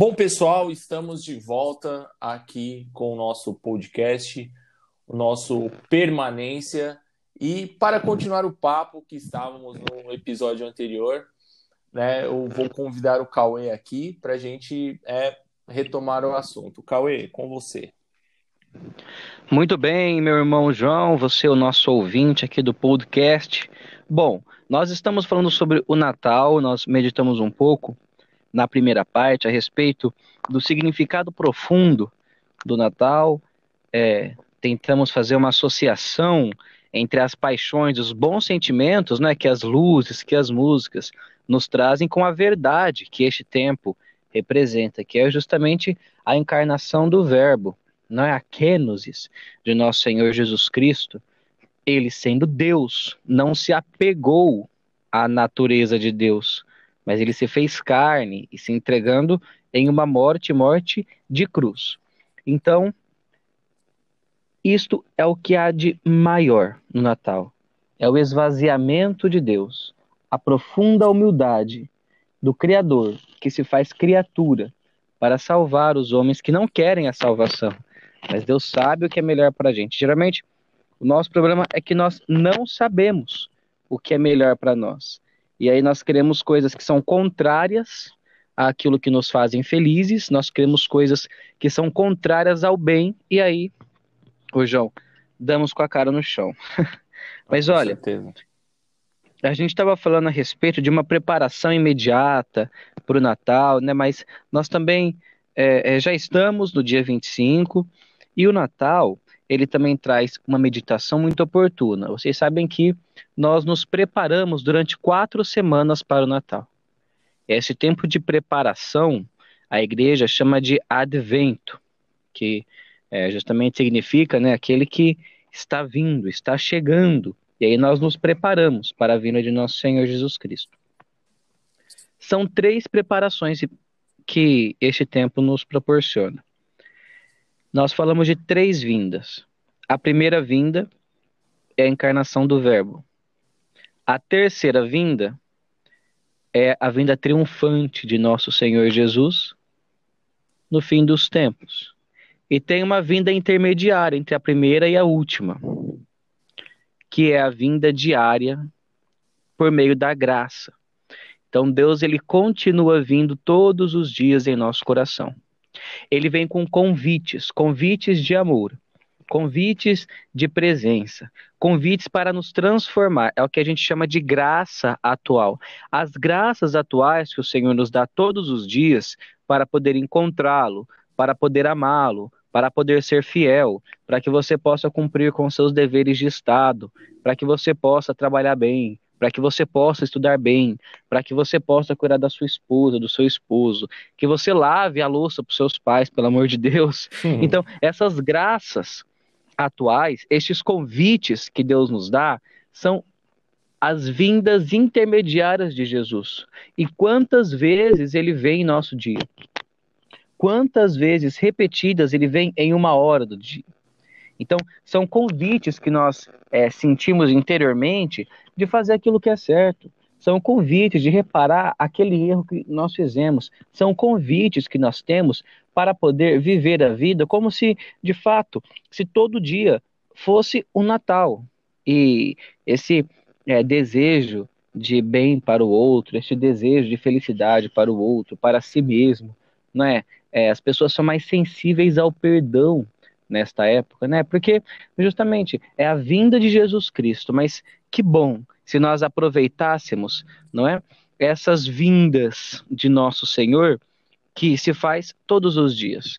Bom, pessoal, estamos de volta aqui com o nosso podcast, o nosso Permanência. E para continuar o papo que estávamos no episódio anterior, né, eu vou convidar o Cauê aqui para a gente é, retomar o assunto. Cauê, com você. Muito bem, meu irmão João, você é o nosso ouvinte aqui do podcast. Bom, nós estamos falando sobre o Natal, nós meditamos um pouco na primeira parte a respeito do significado profundo do Natal, é, tentamos fazer uma associação entre as paixões, os bons sentimentos, né, que as luzes, que as músicas nos trazem com a verdade que este tempo representa, que é justamente a encarnação do Verbo, não é a kenosis de nosso Senhor Jesus Cristo. Ele sendo Deus, não se apegou à natureza de Deus, mas ele se fez carne e se entregando em uma morte, morte de cruz. Então, isto é o que há de maior no Natal. É o esvaziamento de Deus, a profunda humildade do Criador, que se faz criatura para salvar os homens que não querem a salvação. Mas Deus sabe o que é melhor para a gente. Geralmente, o nosso problema é que nós não sabemos o que é melhor para nós. E aí nós queremos coisas que são contrárias àquilo que nos fazem felizes, nós queremos coisas que são contrárias ao bem, e aí, ô João, damos com a cara no chão. Mas com olha, certeza. a gente estava falando a respeito de uma preparação imediata para o Natal, né? Mas nós também é, é, já estamos no dia 25, e o Natal, ele também traz uma meditação muito oportuna. Vocês sabem que nós nos preparamos durante quatro semanas para o Natal. Esse tempo de preparação, a igreja chama de advento, que é, justamente significa né, aquele que está vindo, está chegando. E aí nós nos preparamos para a vinda de nosso Senhor Jesus Cristo. São três preparações que este tempo nos proporciona. Nós falamos de três vindas. A primeira vinda é a encarnação do Verbo. A terceira vinda é a vinda triunfante de nosso Senhor Jesus no fim dos tempos. E tem uma vinda intermediária entre a primeira e a última, que é a vinda diária por meio da graça. Então Deus ele continua vindo todos os dias em nosso coração. Ele vem com convites, convites de amor, convites de presença, convites para nos transformar. É o que a gente chama de graça atual. As graças atuais que o Senhor nos dá todos os dias para poder encontrá-lo, para poder amá-lo, para poder ser fiel, para que você possa cumprir com seus deveres de Estado, para que você possa trabalhar bem, para que você possa estudar bem, para que você possa cuidar da sua esposa, do seu esposo, que você lave a louça para os seus pais, pelo amor de Deus. Sim. Então, essas graças atuais, estes convites que Deus nos dá, são as vindas intermediárias de Jesus. E quantas vezes ele vem em nosso dia? Quantas vezes repetidas ele vem em uma hora do dia? Então, são convites que nós é, sentimos interiormente de fazer aquilo que é certo. São convites de reparar aquele erro que nós fizemos. São convites que nós temos para poder viver a vida como se, de fato, se todo dia fosse o um Natal. E esse é, desejo de bem para o outro, esse desejo de felicidade para o outro, para si mesmo, não é? é as pessoas são mais sensíveis ao perdão nesta época, né? Porque justamente é a vinda de Jesus Cristo, mas que bom se nós aproveitássemos, não é? Essas vindas de nosso Senhor que se faz todos os dias.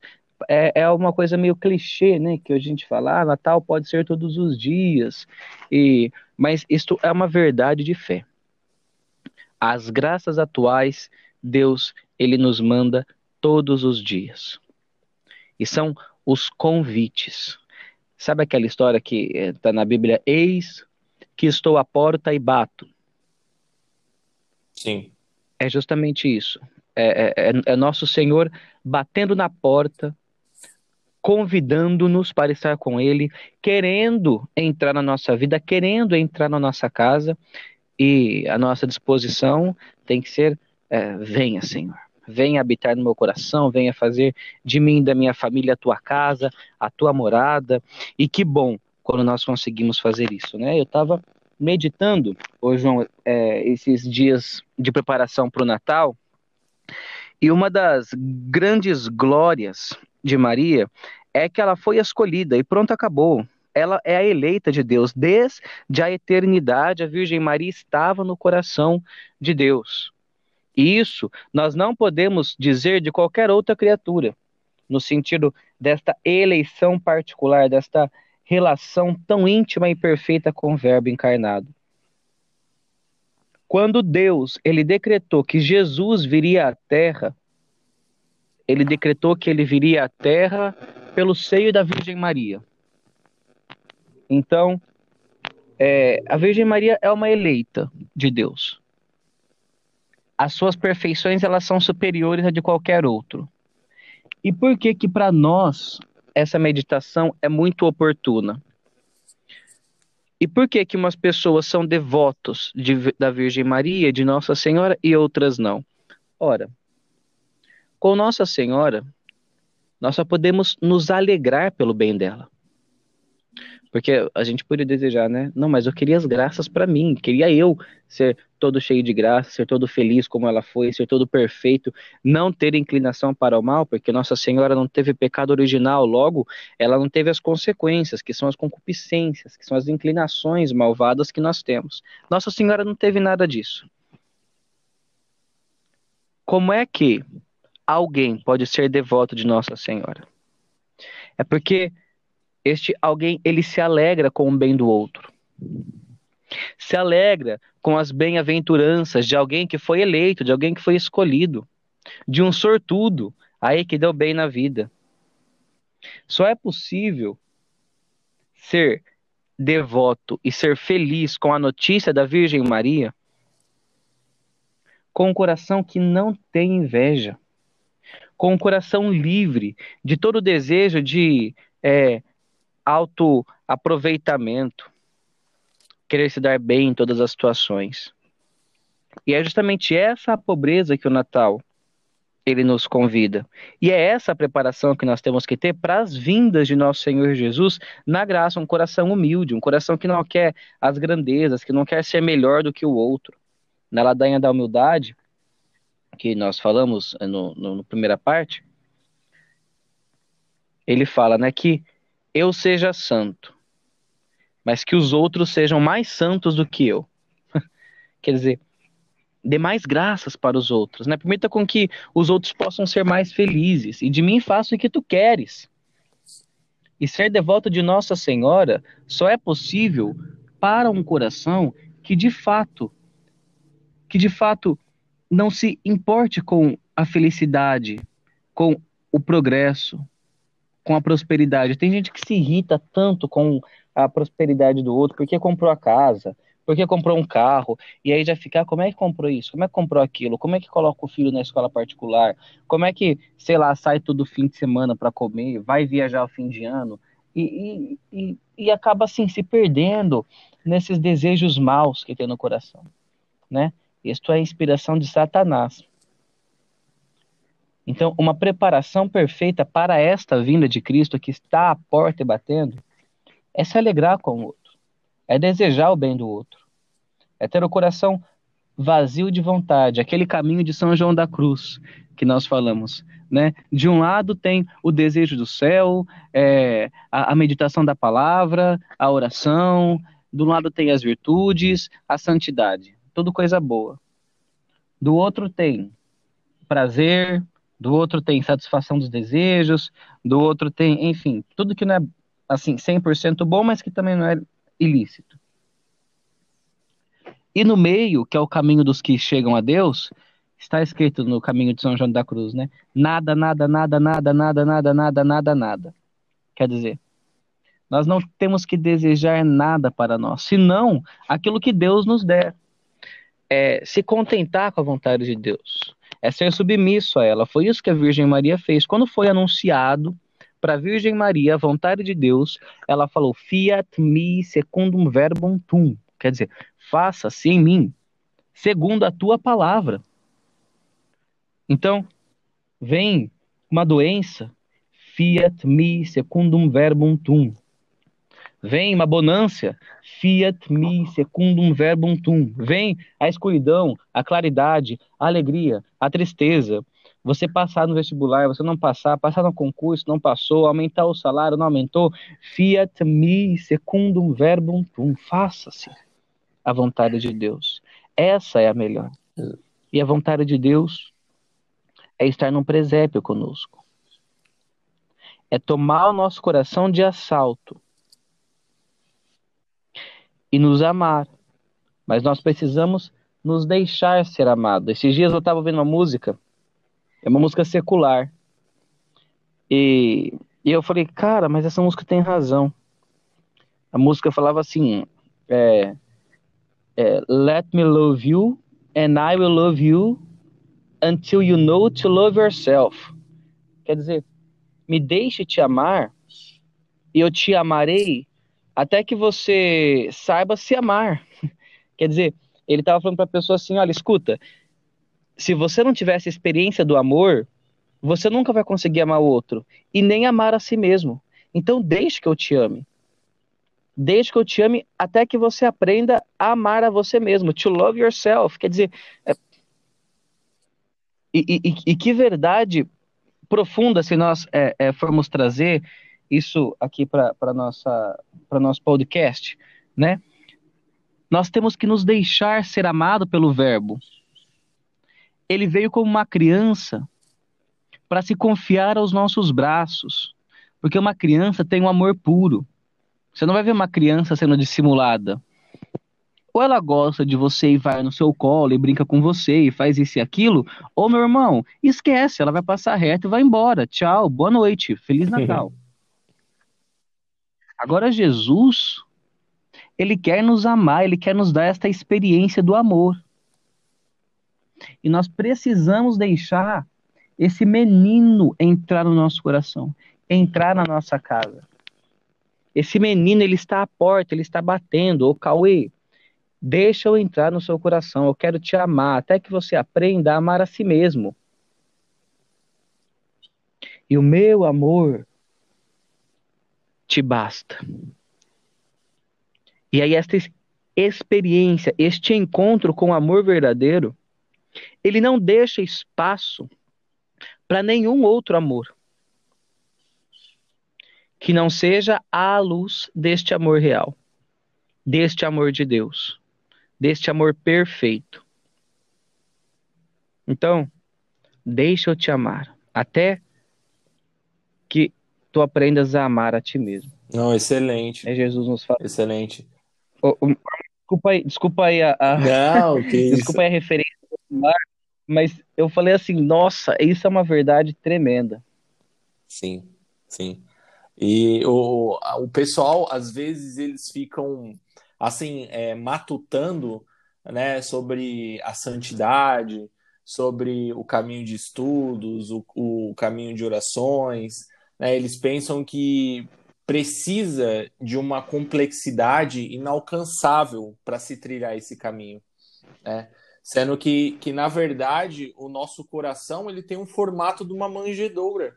É, é uma coisa meio clichê, né? Que a gente fala, ah, Natal pode ser todos os dias, e mas isto é uma verdade de fé. As graças atuais, Deus, ele nos manda todos os dias. E são os convites. Sabe aquela história que está eh, na Bíblia? Eis que estou à porta e bato. Sim. É justamente isso. É, é, é, é nosso Senhor batendo na porta, convidando-nos para estar com Ele, querendo entrar na nossa vida, querendo entrar na nossa casa, e a nossa disposição tem que ser: é, venha, Senhor, venha habitar no meu coração, venha fazer de mim da minha família a tua casa, a tua morada. E que bom quando nós conseguimos fazer isso, né? Eu estava meditando, ô João, é, esses dias de preparação para o Natal, e uma das grandes glórias de Maria é que ela foi escolhida e pronto, acabou. Ela é a eleita de Deus. Desde a eternidade, a Virgem Maria estava no coração de Deus. E isso nós não podemos dizer de qualquer outra criatura, no sentido desta eleição particular, desta relação tão íntima e perfeita com o Verbo encarnado. Quando Deus ele decretou que Jesus viria à Terra, ele decretou que ele viria à Terra pelo seio da Virgem Maria. Então, é, a Virgem Maria é uma eleita de Deus. As suas perfeições elas são superiores a de qualquer outro. E por que que para nós essa meditação é muito oportuna? E por que que umas pessoas são devotos de, da Virgem Maria, de Nossa Senhora e outras não? Ora, com Nossa Senhora, nós só podemos nos alegrar pelo bem dela. Porque a gente poderia desejar, né? Não, mas eu queria as graças para mim, queria eu ser todo cheio de graça, ser todo feliz como ela foi, ser todo perfeito, não ter inclinação para o mal, porque Nossa Senhora não teve pecado original, logo, ela não teve as consequências, que são as concupiscências, que são as inclinações malvadas que nós temos. Nossa Senhora não teve nada disso. Como é que alguém pode ser devoto de Nossa Senhora? É porque este alguém ele se alegra com o bem do outro. Se alegra com as bem-aventuranças de alguém que foi eleito, de alguém que foi escolhido, de um sortudo, aí que deu bem na vida. Só é possível ser devoto e ser feliz com a notícia da Virgem Maria com um coração que não tem inveja, com um coração livre de todo o desejo de é, autoaproveitamento, querer se dar bem em todas as situações. E é justamente essa a pobreza que o Natal ele nos convida. E é essa a preparação que nós temos que ter para as vindas de nosso Senhor Jesus na graça, um coração humilde, um coração que não quer as grandezas, que não quer ser melhor do que o outro. Na ladainha da humildade, que nós falamos no, no, no primeira parte, ele fala né, que eu seja santo, mas que os outros sejam mais santos do que eu. Quer dizer, dê mais graças para os outros, né? Permita com que os outros possam ser mais felizes e de mim faça o que tu queres. E ser devoto de Nossa Senhora só é possível para um coração que de fato que de fato não se importe com a felicidade, com o progresso, com a prosperidade. Tem gente que se irrita tanto com a prosperidade do outro, porque comprou a casa, porque comprou um carro, e aí já fica, ah, como é que comprou isso? Como é que comprou aquilo? Como é que coloca o filho na escola particular? Como é que, sei lá, sai todo fim de semana para comer, vai viajar ao fim de ano? E, e, e, e, acaba assim se perdendo nesses desejos maus que tem no coração, né? Isto é a inspiração de Satanás. Então, uma preparação perfeita para esta vinda de Cristo que está à porta e batendo é se alegrar com o outro, é desejar o bem do outro, é ter o coração vazio de vontade, aquele caminho de São João da Cruz que nós falamos. Né? De um lado tem o desejo do céu, é, a, a meditação da palavra, a oração, do lado tem as virtudes, a santidade, tudo coisa boa. Do outro tem prazer, do outro tem satisfação dos desejos, do outro tem, enfim, tudo que não é assim 100% bom, mas que também não é ilícito. E no meio, que é o caminho dos que chegam a Deus, está escrito no caminho de São João da Cruz, né? Nada, nada, nada, nada, nada, nada, nada, nada, nada. Quer dizer, nós não temos que desejar nada para nós, senão aquilo que Deus nos der. É se contentar com a vontade de Deus é ser submisso a ela. Foi isso que a Virgem Maria fez. Quando foi anunciado para a Virgem Maria a vontade de Deus, ela falou: Fiat mi secundum verbum tum. Quer dizer, faça-se em mim segundo a tua palavra. Então, Vem uma doença, fiat mi secundum verbum tum. Vem uma bonância, fiat mi secundum verbum tum. Vem a escuridão, a claridade, a alegria, a tristeza. Você passar no vestibular, você não passar, passar no concurso, não passou, aumentar o salário, não aumentou. Fiat mi secundum verbum tum. Faça-se a vontade de Deus. Essa é a melhor. E a vontade de Deus é estar num presépio conosco. É tomar o nosso coração de assalto e nos amar. Mas nós precisamos nos deixar ser amados. Esses dias eu estava ouvindo uma música, é uma música secular. E, e, eu falei, cara, mas essa música tem razão. A música falava assim: é, é, Let me love you, and I will love you until you know to love yourself. Quer dizer, me deixe te amar, e eu te amarei até que você saiba se amar. Quer dizer, ele estava falando para a pessoa assim: olha, escuta, se você não tivesse experiência do amor, você nunca vai conseguir amar o outro e nem amar a si mesmo. Então, deixe que eu te ame. Deixe que eu te ame até que você aprenda a amar a você mesmo. To love yourself. Quer dizer, é... e, e, e, que verdade profunda se nós é, é, formos trazer isso aqui para nossa para nosso podcast, né? Nós temos que nos deixar ser amado pelo Verbo. Ele veio como uma criança para se confiar aos nossos braços, porque uma criança tem um amor puro. Você não vai ver uma criança sendo dissimulada. Ou ela gosta de você e vai no seu colo e brinca com você e faz isso e aquilo, ou meu irmão, esquece, ela vai passar reto e vai embora. Tchau, boa noite, feliz Natal. Agora, Jesus, ele quer nos amar, ele quer nos dar esta experiência do amor. E nós precisamos deixar esse menino entrar no nosso coração, entrar na nossa casa. Esse menino, ele está à porta, ele está batendo. Ô, Cauê, deixa eu entrar no seu coração, eu quero te amar, até que você aprenda a amar a si mesmo. E o meu amor te basta. E aí, esta experiência, este encontro com o amor verdadeiro, ele não deixa espaço para nenhum outro amor que não seja à luz deste amor real, deste amor de Deus, deste amor perfeito. Então, deixa eu te amar, até tu aprendas a amar a ti mesmo. Não, excelente. É Jesus nos fala. Excelente. Oh, oh, desculpa aí, desculpa aí a, a... Não, que desculpa aí a referência, mas eu falei assim, nossa, isso é uma verdade tremenda. Sim, sim. E o, o pessoal, às vezes, eles ficam assim, é, matutando né, sobre a santidade, sobre o caminho de estudos, o, o caminho de orações, né? Eles pensam que precisa de uma complexidade inalcançável para se trilhar esse caminho, né? Sendo que, que, na verdade, o nosso coração ele tem um formato de uma manjedoura.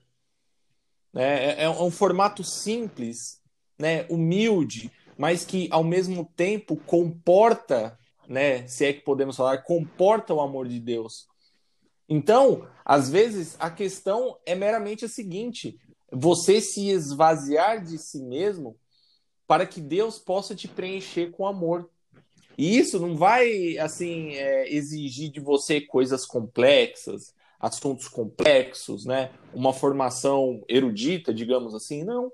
Né? É, é um formato simples, né? humilde, mas que, ao mesmo tempo, comporta, né? se é que podemos falar, comporta o amor de Deus. Então, às vezes, a questão é meramente a seguinte: você se esvaziar de si mesmo para que Deus possa te preencher com amor. E isso não vai assim é, exigir de você coisas complexas, assuntos complexos, né? Uma formação erudita, digamos assim, não.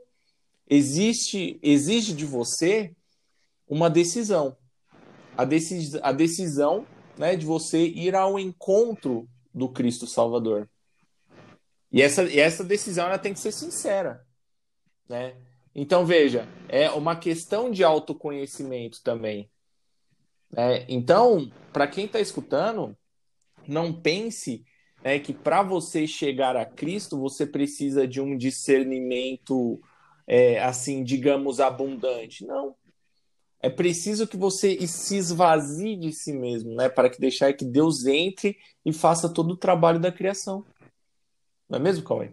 Existe exige de você uma decisão. A, decis, a decisão né, de você ir ao encontro do Cristo Salvador. E essa, e essa decisão ela tem que ser sincera. Né? Então, veja, é uma questão de autoconhecimento também. Né? Então, para quem está escutando, não pense né, que para você chegar a Cristo, você precisa de um discernimento, é, assim, digamos, abundante. Não. É preciso que você se esvazie de si mesmo, né, para que deixar que Deus entre e faça todo o trabalho da criação. Não é mesmo, Cauê?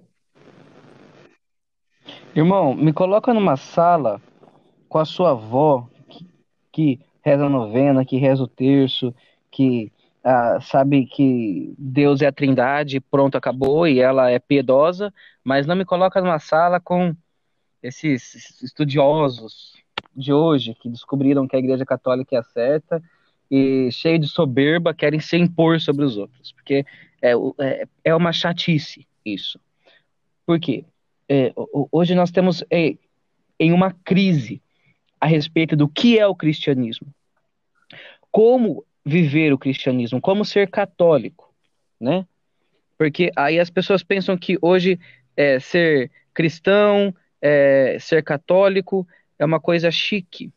Irmão, me coloca numa sala com a sua avó que, que reza a novena, que reza o terço, que ah, sabe que Deus é a trindade, pronto, acabou, e ela é piedosa, mas não me coloca numa sala com esses estudiosos de hoje que descobriram que a Igreja Católica é certa e cheio de soberba querem se impor sobre os outros, porque é, é, é uma chatice isso. Por quê? É, hoje nós temos é, em uma crise a respeito do que é o cristianismo. Como viver o cristianismo, como ser católico, né? Porque aí as pessoas pensam que hoje é, ser cristão, é, ser católico é uma coisa chique,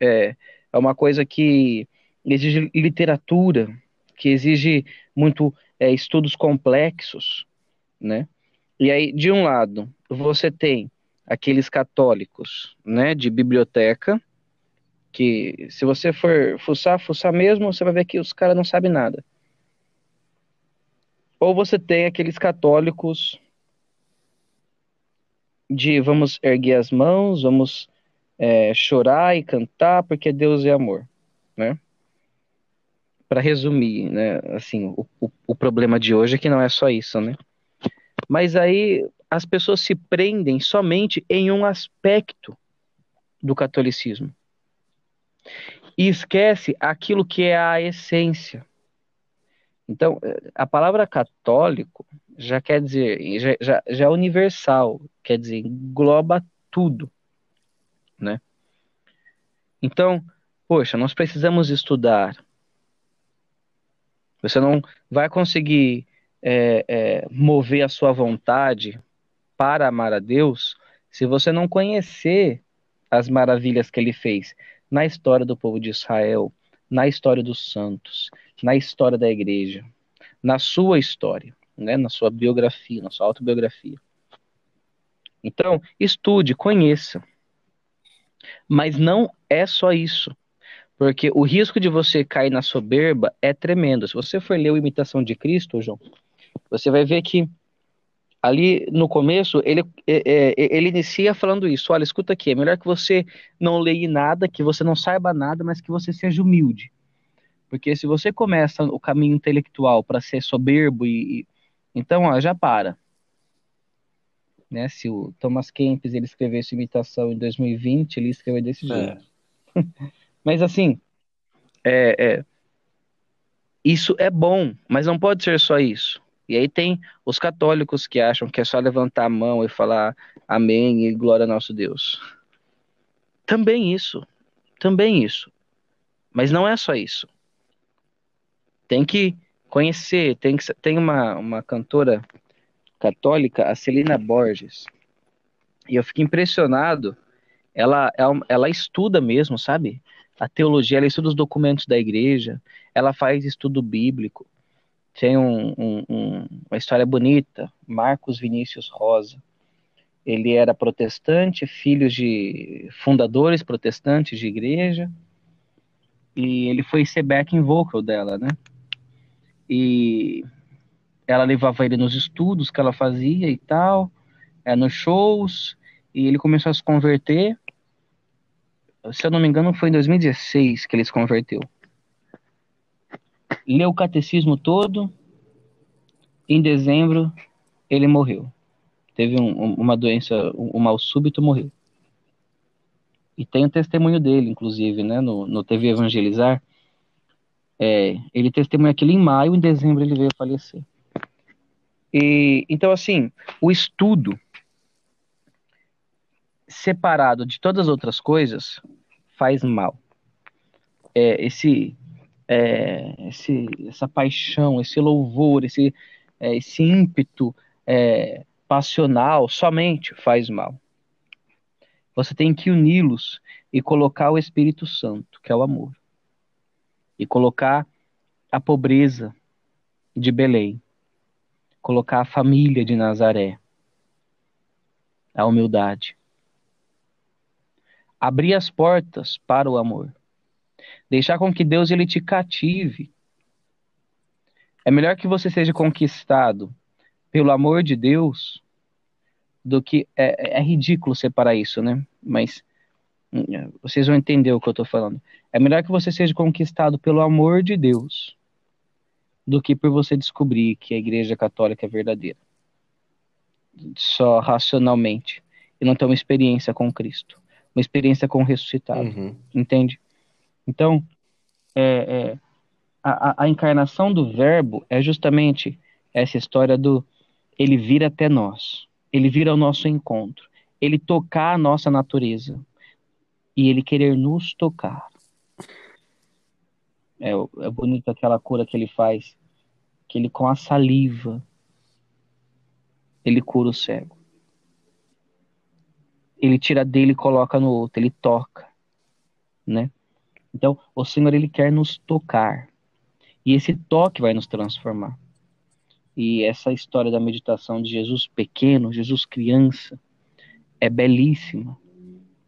é, é uma coisa que exige literatura, que exige muito é, estudos complexos, né? E aí, de um lado, você tem aqueles católicos, né, de biblioteca, que se você for fuçar, fuçar mesmo, você vai ver que os caras não sabem nada. Ou você tem aqueles católicos de vamos erguer as mãos, vamos é, chorar e cantar porque Deus é amor, né? Para resumir, né, assim, o, o, o problema de hoje é que não é só isso, né? Mas aí as pessoas se prendem somente em um aspecto do catolicismo e esquece aquilo que é a essência. Então, a palavra católico já quer dizer, já, já, já é universal, quer dizer, engloba tudo, né? Então, poxa, nós precisamos estudar. Você não vai conseguir é, é, mover a sua vontade para amar a Deus se você não conhecer as maravilhas que ele fez na história do povo de Israel, na história dos santos, na história da igreja, na sua história, né, na sua biografia, na sua autobiografia. Então, estude, conheça. Mas não é só isso. Porque o risco de você cair na soberba é tremendo. Se você for ler o Imitação de Cristo, João, você vai ver que ali no começo, ele, é, é, ele inicia falando isso. Olha, escuta aqui, é melhor que você não leia nada, que você não saiba nada, mas que você seja humilde. Porque se você começa o caminho intelectual para ser soberbo e, e, então, ó, já para. Né? Se o Thomas Kempis ele escrevesse imitação em 2020, ele escreveu desse é. jeito. mas assim, é, é, isso é bom, mas não pode ser só isso. E aí tem os católicos que acham que é só levantar a mão e falar amém e glória a nosso Deus. Também isso. Também isso. Mas não é só isso. Tem que conhecer, tem que tem uma, uma cantora católica, a Celina Borges. E eu fico impressionado. Ela, ela, ela estuda mesmo, sabe? A teologia, ela estuda os documentos da igreja, ela faz estudo bíblico tem um, um, um, uma história bonita, Marcos Vinícius Rosa. Ele era protestante, filho de fundadores protestantes de igreja, e ele foi ser backing vocal dela, né? E ela levava ele nos estudos que ela fazia e tal, é, nos shows, e ele começou a se converter. Se eu não me engano, foi em 2016 que ele se converteu leu o catecismo todo. Em dezembro, ele morreu. Teve um, uma doença, um, mal súbito, morreu. E tem o testemunho dele, inclusive, né, no, no TV Evangelizar. É, ele testemunha aquilo em maio, em dezembro ele veio a falecer. E, então, assim, o estudo separado de todas as outras coisas faz mal. É, esse é, esse, essa paixão, esse louvor, esse, é, esse ímpeto é, passional somente faz mal. Você tem que uni-los e colocar o Espírito Santo, que é o amor, e colocar a pobreza de Belém, colocar a família de Nazaré, a humildade, abrir as portas para o amor Deixar com que Deus ele te cative. É melhor que você seja conquistado pelo amor de Deus do que. É, é ridículo separar isso, né? Mas hum, vocês vão entender o que eu estou falando. É melhor que você seja conquistado pelo amor de Deus do que por você descobrir que a Igreja Católica é verdadeira. Só racionalmente. E não ter uma experiência com Cristo. Uma experiência com o ressuscitado. Uhum. Entende? Então, é, é, a, a encarnação do Verbo é justamente essa história do ele vir até nós, ele vir ao nosso encontro, ele tocar a nossa natureza e ele querer nos tocar. É, é bonito aquela cura que ele faz, que ele com a saliva ele cura o cego. Ele tira dele e coloca no outro, ele toca, né? Então, o Senhor ele quer nos tocar. E esse toque vai nos transformar. E essa história da meditação de Jesus pequeno, Jesus criança, é belíssima,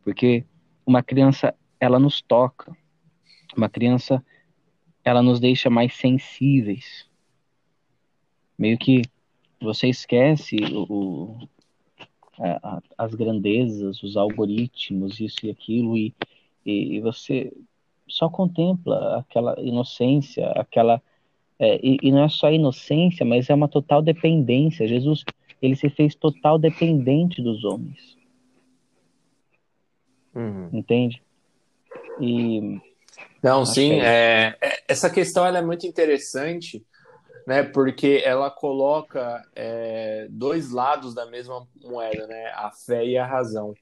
porque uma criança ela nos toca, uma criança ela nos deixa mais sensíveis. Meio que você esquece o, as grandezas, os algoritmos, isso e aquilo, e, e, você só contempla aquela inocência, aquela é, e, e, não é só inocência, mas é uma total dependência. Jesus, ele se fez total dependente dos homens. Uhum. Entende? E não, sim, é, é, essa questão ela é muito interessante, né? Porque ela coloca é, dois lados da mesma moeda, né? A fé e a razão.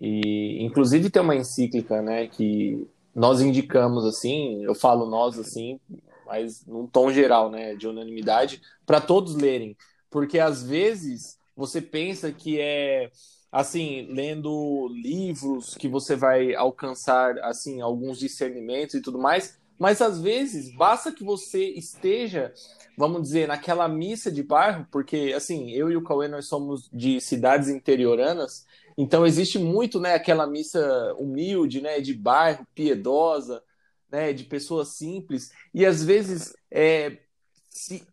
E inclusive tem uma encíclica, né? Que nós indicamos assim, eu falo nós assim, mas num tom geral, né, de unanimidade, para todos lerem, porque às vezes você pensa que é assim, lendo livros que você vai alcançar assim alguns discernimentos e tudo mais, mas às vezes basta que você esteja, vamos dizer, naquela missa de bairro, porque assim, eu e o Cauê nós somos de cidades interioranas, então existe muito, né, aquela missa humilde, né, de bairro, piedosa, né, de pessoas simples, e às vezes é,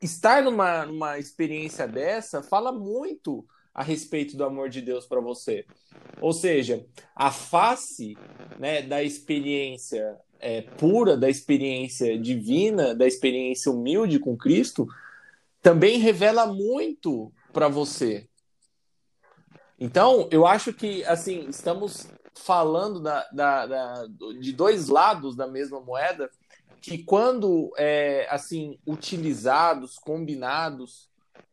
estar numa, numa experiência dessa fala muito a respeito do amor de Deus para você. Ou seja, a face né, da experiência é, pura, da experiência divina, da experiência humilde com Cristo, também revela muito para você. Então, eu acho que assim estamos falando da, da, da, de dois lados da mesma moeda que quando é, assim utilizados, combinados,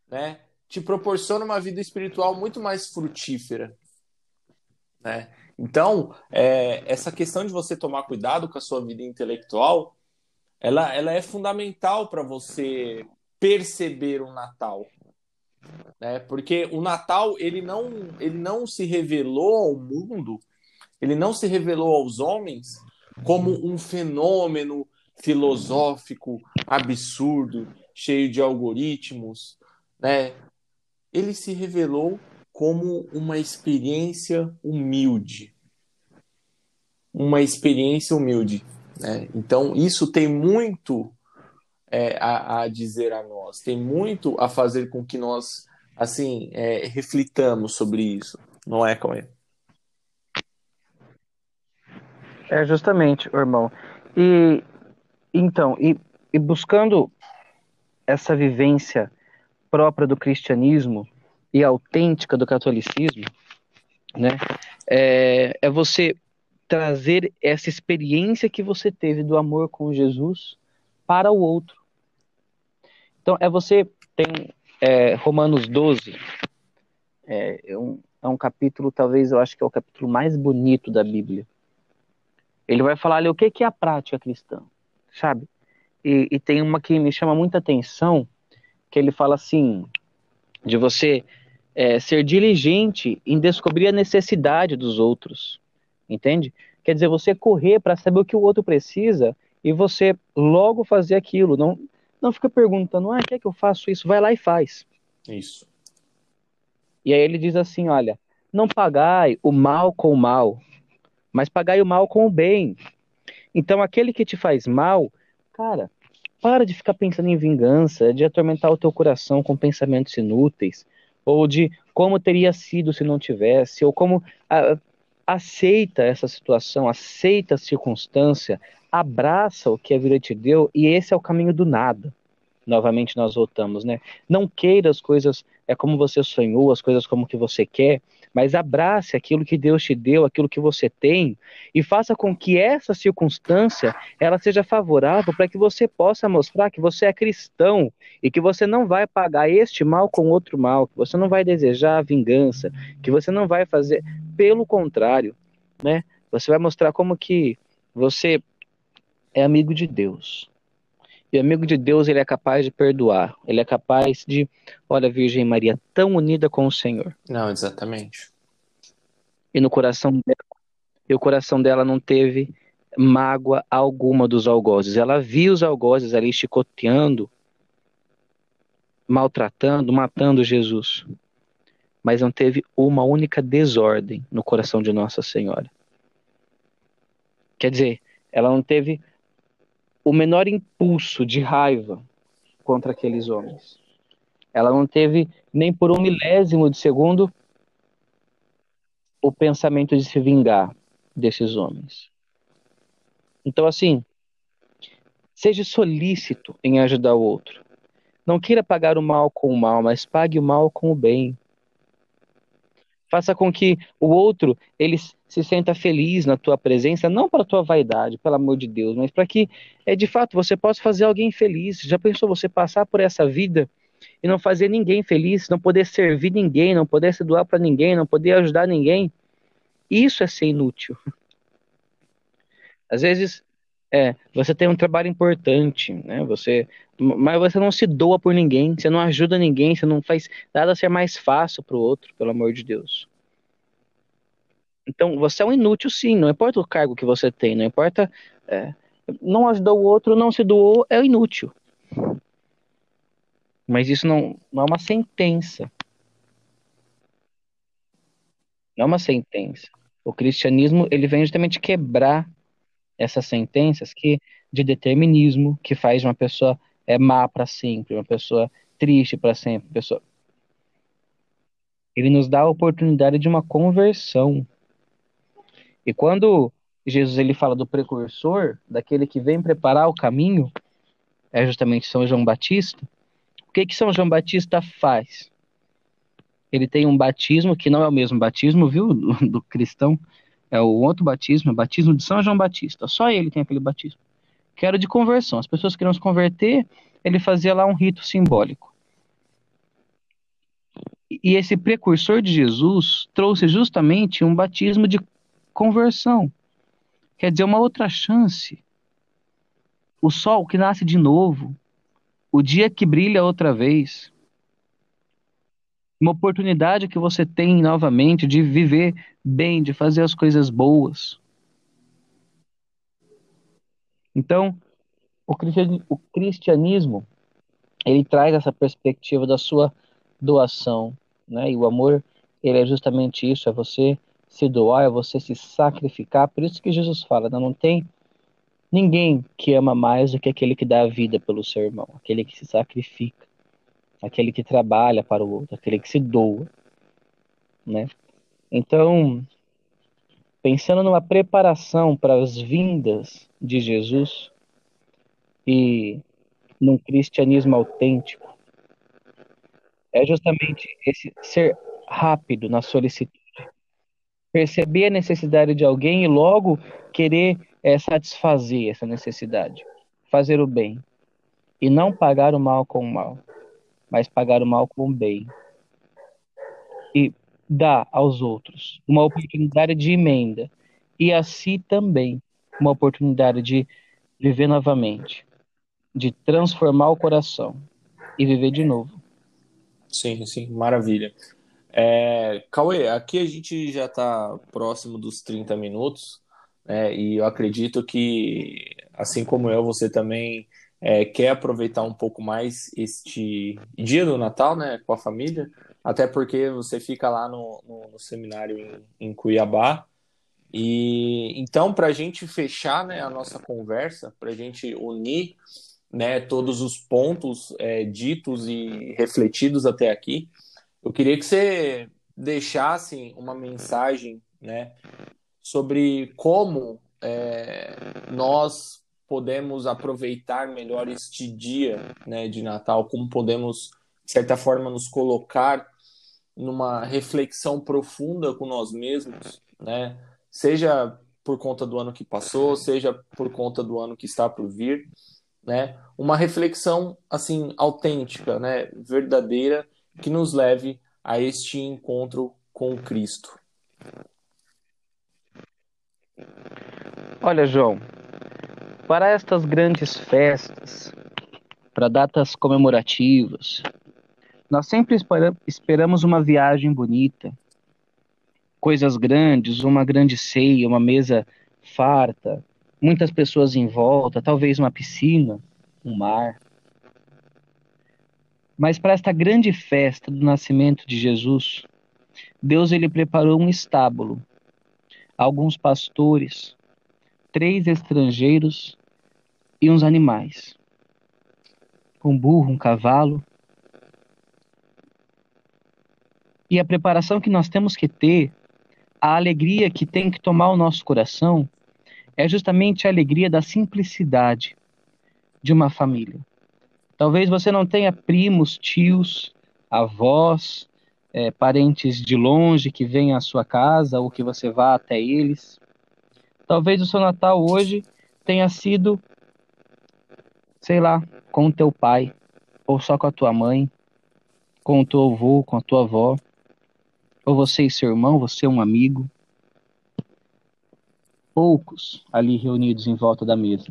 né, te proporciona uma vida espiritual muito mais frutífera, né? Então, é, essa questão de você tomar cuidado com a sua vida intelectual, ela, ela é fundamental para você perceber o Natal, né? Porque o Natal ele não ele não se revelou ao mundo ele não se revelou aos homens como um fenômeno filosófico absurdo, cheio de algoritmos, né? Ele se revelou como uma experiência humilde. Uma experiência humilde. Né? Então, isso tem muito é, a, a, dizer a nós, tem muito a fazer com que nós, assim, é, reflitamos sobre isso, não é, Cauê? É justamente, irmão. E então, e, e buscando essa vivência própria do cristianismo e autêntica do catolicismo, né? É, é você trazer essa experiência que você teve do amor com Jesus para o outro. Então, é você tem é, Romanos 12, é, é, um, é um capítulo, talvez eu acho que é o capítulo mais bonito da Bíblia. Ele vai falar ali o que, é a prática cristã, sabe? E, e tem uma que me chama muita atenção, que ele fala assim, de você é, ser diligente em descobrir a necessidade dos outros, entende? Quer dizer, você correr para saber o que o outro precisa e você logo fazer aquilo, não, não fica perguntando, ah, quer que eu faço isso? Vai lá e faz. Isso. E aí ele diz assim, olha, não pagai o mal com o mal, mas pagai o mal com o bem. Então, aquele que te faz mal, cara, para de ficar pensando em vingança, de atormentar o teu coração com pensamentos inúteis, ou de como teria sido se não tivesse, ou como a, aceita essa situação, aceita a circunstância, abraça o que a vida te deu, e esse é o caminho do nada. Novamente nós voltamos, né? Não queira as coisas é como você sonhou, as coisas como que você quer, mas abrace aquilo que Deus te deu, aquilo que você tem, e faça com que essa circunstância ela seja favorável para que você possa mostrar que você é cristão e que você não vai pagar este mal com outro mal, que você não vai desejar vingança, que você não vai fazer, pelo contrário, né? Você vai mostrar como que você é amigo de Deus. E amigo de Deus, ele é capaz de perdoar. Ele é capaz de, olha, Virgem Maria, tão unida com o Senhor. Não, exatamente. E no coração dela, e o coração dela não teve mágoa alguma dos algozes. Ela viu os algozes ali chicoteando, maltratando, matando Jesus. Mas não teve uma única desordem no coração de Nossa Senhora. Quer dizer, ela não teve o menor impulso de raiva contra aqueles homens. Ela não teve nem por um milésimo de segundo o pensamento de se vingar desses homens. Então, assim, seja solícito em ajudar o outro. Não queira pagar o mal com o mal, mas pague o mal com o bem. Faça com que o outro ele se sinta feliz na tua presença, não para tua vaidade, pelo amor de Deus, mas para que é de fato você possa fazer alguém feliz. Já pensou você passar por essa vida e não fazer ninguém feliz, não poder servir ninguém, não poder se doar para ninguém, não poder ajudar ninguém? Isso é ser inútil. Às vezes, é, você tem um trabalho importante, né? Você, mas você não se doa por ninguém, você não ajuda ninguém, você não faz nada ser mais fácil para o outro, pelo amor de Deus. Então, você é um inútil, sim. Não importa o cargo que você tem, não importa. É, não ajudou o outro, não se doou, é inútil. Mas isso não, não é uma sentença. Não é uma sentença. O cristianismo ele vem justamente quebrar essas sentenças que de determinismo que faz uma pessoa é má para sempre, uma pessoa triste para sempre, pessoa. Ele nos dá a oportunidade de uma conversão. E quando Jesus ele fala do precursor, daquele que vem preparar o caminho, é justamente São João Batista. O que que São João Batista faz? Ele tem um batismo que não é o mesmo batismo, viu, do, do cristão, é o outro batismo, o batismo de São João Batista. Só ele tem aquele batismo. Que era de conversão. As pessoas queriam se converter, ele fazia lá um rito simbólico. E esse precursor de Jesus trouxe justamente um batismo de conversão. Quer dizer, uma outra chance. O sol que nasce de novo. O dia que brilha outra vez uma oportunidade que você tem novamente de viver bem, de fazer as coisas boas. Então, o cristianismo ele traz essa perspectiva da sua doação, né? E o amor ele é justamente isso, é você se doar, é você se sacrificar. Por isso que Jesus fala, não, não tem ninguém que ama mais do que aquele que dá a vida pelo seu irmão, aquele que se sacrifica aquele que trabalha para o outro, aquele que se doa, né? Então, pensando numa preparação para as vindas de Jesus e num cristianismo autêntico, é justamente esse ser rápido na solicitude, perceber a necessidade de alguém e logo querer é, satisfazer essa necessidade, fazer o bem e não pagar o mal com o mal mas pagar o mal com o bem. E dá aos outros uma oportunidade de emenda e a si também uma oportunidade de viver novamente, de transformar o coração e viver de novo. Sim, sim, maravilha. É, Cauê, aqui a gente já está próximo dos 30 minutos, né, e eu acredito que, assim como eu, você também é, quer aproveitar um pouco mais este dia do Natal, né, com a família, até porque você fica lá no, no, no seminário em, em, Cuiabá. E então, para a gente fechar né, a nossa conversa, para a gente unir né, todos os pontos é, ditos e refletidos até aqui. Eu queria que você deixasse uma mensagem né, sobre como é, nós podemos aproveitar melhor este dia né, de Natal, como podemos, de certa forma, nos colocar numa reflexão profunda com nós mesmos, né? seja por conta do ano que passou, seja por conta do ano que está por vir, né? Uma reflexão assim autêntica, né, verdadeira que nos leve a este encontro com Cristo. Olha, João, para estas grandes festas, para datas comemorativas, nós sempre esperamos uma viagem bonita, coisas grandes, uma grande ceia, uma mesa farta, muitas pessoas em volta, talvez uma piscina, um mar. Mas para esta grande festa do nascimento de Jesus, Deus ele preparou um estábulo, alguns pastores, três estrangeiros e uns animais. Um burro, um cavalo. E a preparação que nós temos que ter a alegria que tem que tomar o nosso coração é justamente a alegria da simplicidade de uma família. Talvez você não tenha primos, tios, avós, é, parentes de longe que venham à sua casa ou que você vá até eles. Talvez o seu Natal hoje tenha sido, sei lá, com o teu pai, ou só com a tua mãe, com o teu avô, com a tua avó ou você e seu irmão, você e um amigo. Poucos ali reunidos em volta da mesa.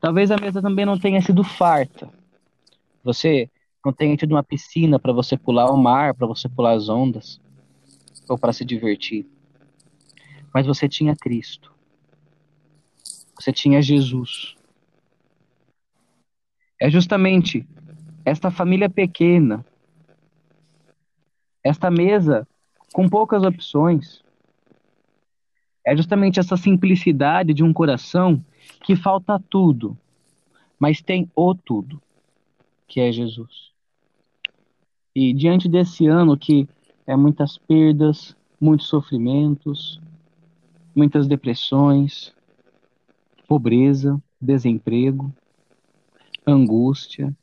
Talvez a mesa também não tenha sido farta. Você não tenha tido uma piscina para você pular o mar, para você pular as ondas, ou para se divertir. Mas você tinha Cristo. Você tinha Jesus. É justamente esta família pequena, esta mesa com poucas opções. É justamente essa simplicidade de um coração que falta tudo, mas tem o tudo, que é Jesus. E diante desse ano que é muitas perdas, muitos sofrimentos, muitas depressões, pobreza, desemprego, angústia,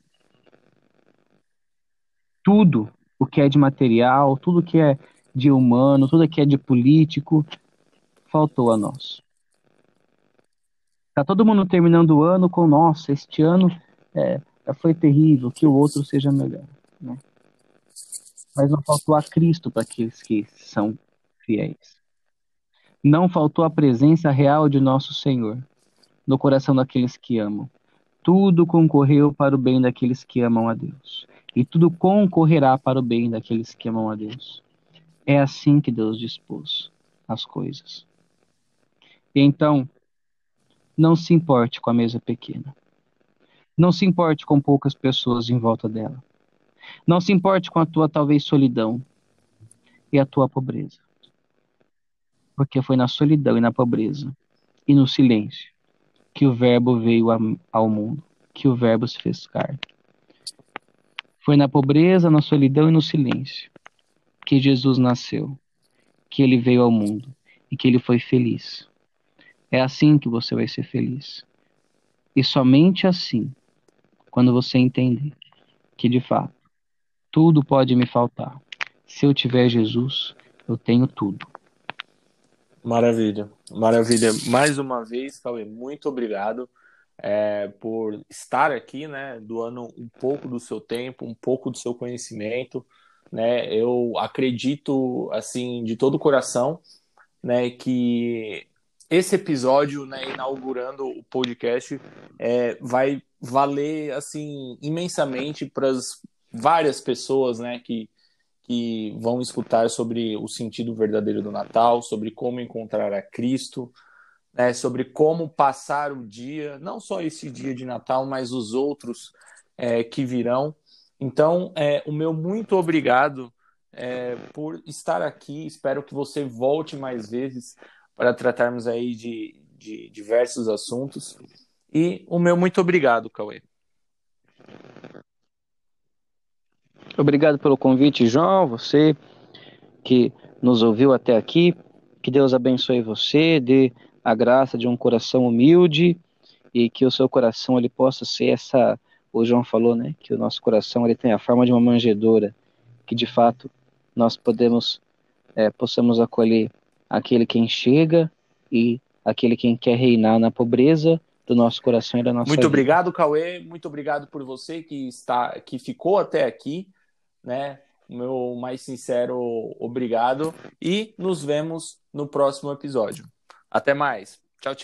tudo o que é de material, tudo que é de humano, tudo que é de político, faltou a nós. Tá todo mundo terminando o ano com, nossa, este ano é, foi terrível, que o outro seja melhor. Né? Mas não faltou a Cristo para aqueles que são fiéis. Não faltou a presença real de nosso Senhor no coração daqueles que amam. Tudo concorreu para o bem daqueles que amam a Deus. E tudo concorrerá para o bem daqueles que amam a Deus. É assim que Deus dispôs as coisas. E então, não se importe com a mesa pequena. Não se importe com poucas pessoas em volta dela. Não se importe com a tua talvez solidão e a tua pobreza. Porque foi na solidão e na pobreza e no silêncio que o Verbo veio ao mundo, que o Verbo se fez carne. Foi na pobreza, na solidão e no silêncio que Jesus nasceu, que ele veio ao mundo e que ele foi feliz. É assim que você vai ser feliz. E somente assim, quando você entender que de fato tudo pode me faltar. Se eu tiver Jesus, eu tenho tudo. Maravilha, maravilha. Mais uma vez, Cauê, muito obrigado é, por estar aqui, né, doando um pouco do seu tempo, um pouco do seu conhecimento né? Eu acredito assim de todo o coração, né, que esse episódio, né, inaugurando o podcast, é, vai valer assim imensamente para as várias pessoas, né, que que vão escutar sobre o sentido verdadeiro do Natal, sobre como encontrar a Cristo, né, sobre como passar o dia, não só esse dia de Natal, mas os outros é, que virão. Então, é, o meu muito obrigado é, por estar aqui. Espero que você volte mais vezes para tratarmos aí de, de diversos assuntos. E o meu muito obrigado, Cauê. Obrigado pelo convite, João, você que nos ouviu até aqui. Que Deus abençoe você, dê a graça de um coração humilde e que o seu coração ele possa ser essa, o João falou, né, que o nosso coração ele tem a forma de uma manjedoura, que de fato nós podemos é, possamos acolher aquele quem chega e aquele quem quer reinar na pobreza do nosso coração e da nossa Muito vida. obrigado, Cauê. Muito obrigado por você que está que ficou até aqui, né? Meu mais sincero obrigado e nos vemos no próximo episódio. Até mais. Tchau, tchau.